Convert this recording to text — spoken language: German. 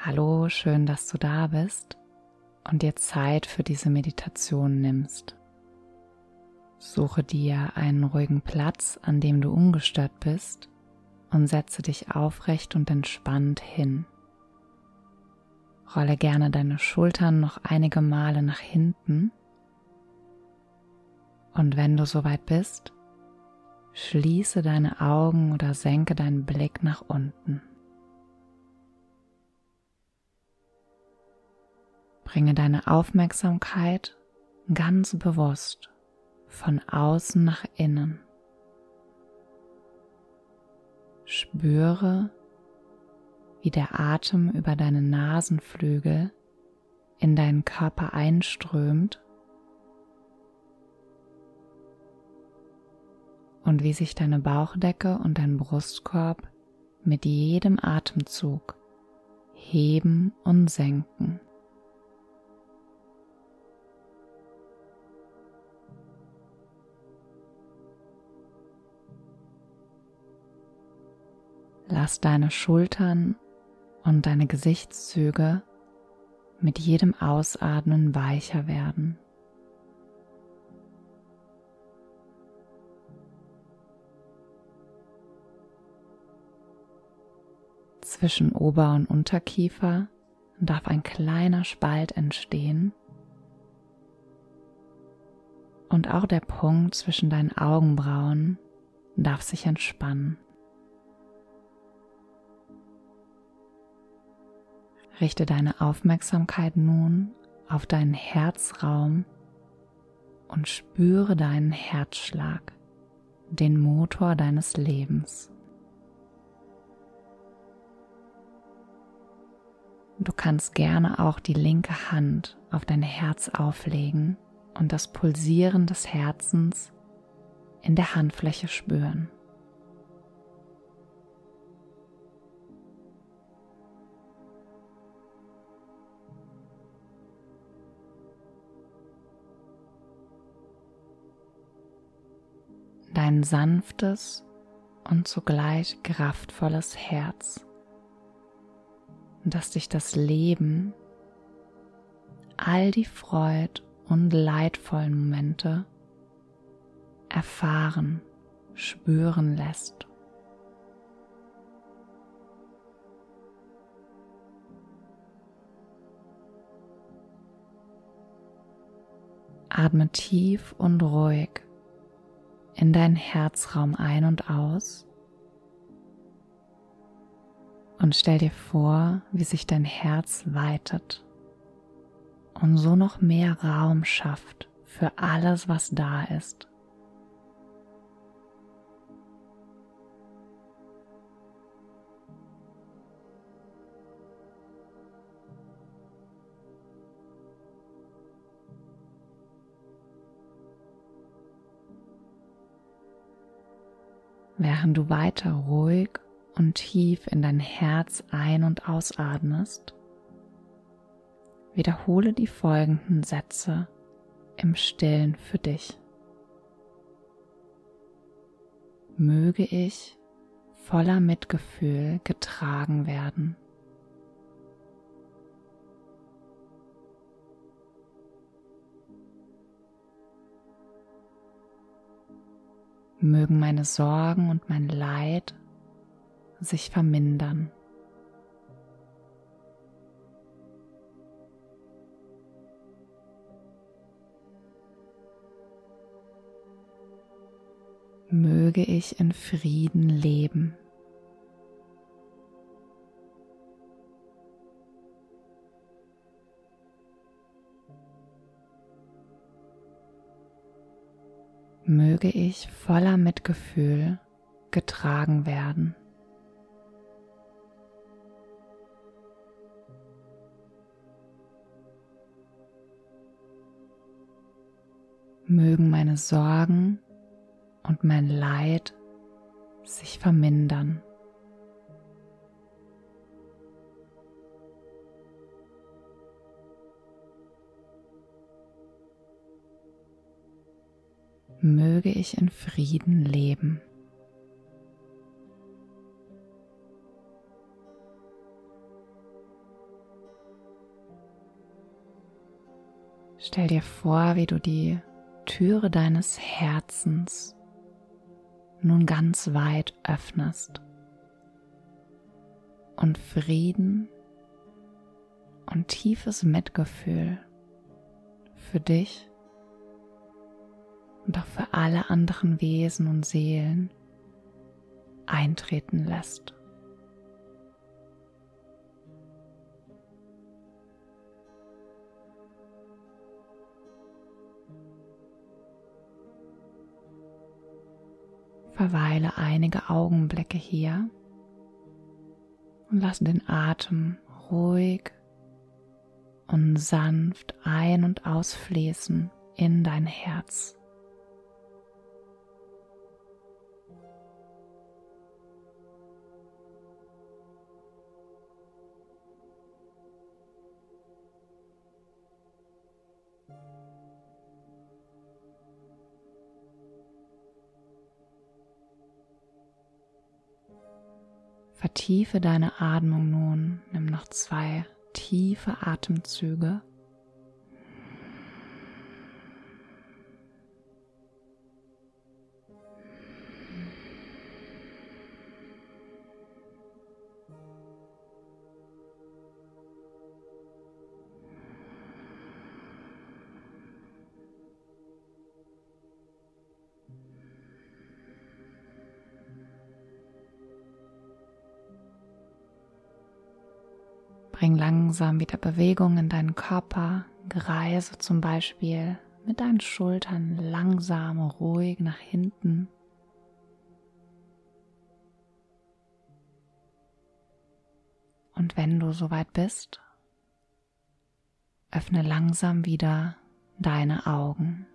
Hallo, schön, dass du da bist und dir Zeit für diese Meditation nimmst. Suche dir einen ruhigen Platz, an dem du ungestört bist und setze dich aufrecht und entspannt hin. Rolle gerne deine Schultern noch einige Male nach hinten und wenn du soweit bist, schließe deine Augen oder senke deinen Blick nach unten. Bringe deine Aufmerksamkeit ganz bewusst von außen nach innen. Spüre, wie der Atem über deine Nasenflügel in deinen Körper einströmt und wie sich deine Bauchdecke und dein Brustkorb mit jedem Atemzug heben und senken. Lass deine Schultern und deine Gesichtszüge mit jedem Ausatmen weicher werden. Zwischen Ober- und Unterkiefer darf ein kleiner Spalt entstehen und auch der Punkt zwischen deinen Augenbrauen darf sich entspannen. Richte deine Aufmerksamkeit nun auf deinen Herzraum und spüre deinen Herzschlag, den Motor deines Lebens. Du kannst gerne auch die linke Hand auf dein Herz auflegen und das Pulsieren des Herzens in der Handfläche spüren. Dein sanftes und zugleich kraftvolles Herz, dass dich das Leben, all die Freud und leidvollen Momente erfahren, spüren lässt. Atme tief und ruhig in deinen Herzraum ein und aus und stell dir vor, wie sich dein Herz weitet und so noch mehr Raum schafft für alles, was da ist. Während du weiter ruhig und tief in dein Herz ein- und ausatmest, wiederhole die folgenden Sätze im stillen für dich. Möge ich voller Mitgefühl getragen werden. Mögen meine Sorgen und mein Leid sich vermindern. Möge ich in Frieden leben. Möge ich voller Mitgefühl getragen werden. Mögen meine Sorgen und mein Leid sich vermindern. möge ich in Frieden leben. Stell dir vor, wie du die Türe deines Herzens nun ganz weit öffnest und Frieden und tiefes Mitgefühl für dich und auch für alle anderen Wesen und Seelen eintreten lässt. Verweile einige Augenblicke hier und lass den Atem ruhig und sanft ein- und ausfließen in dein Herz. Vertiefe deine Atmung nun. Nimm noch zwei tiefe Atemzüge. Bring langsam wieder Bewegung in deinen Körper. Greise zum Beispiel mit deinen Schultern langsam, ruhig nach hinten. Und wenn du soweit bist, öffne langsam wieder deine Augen.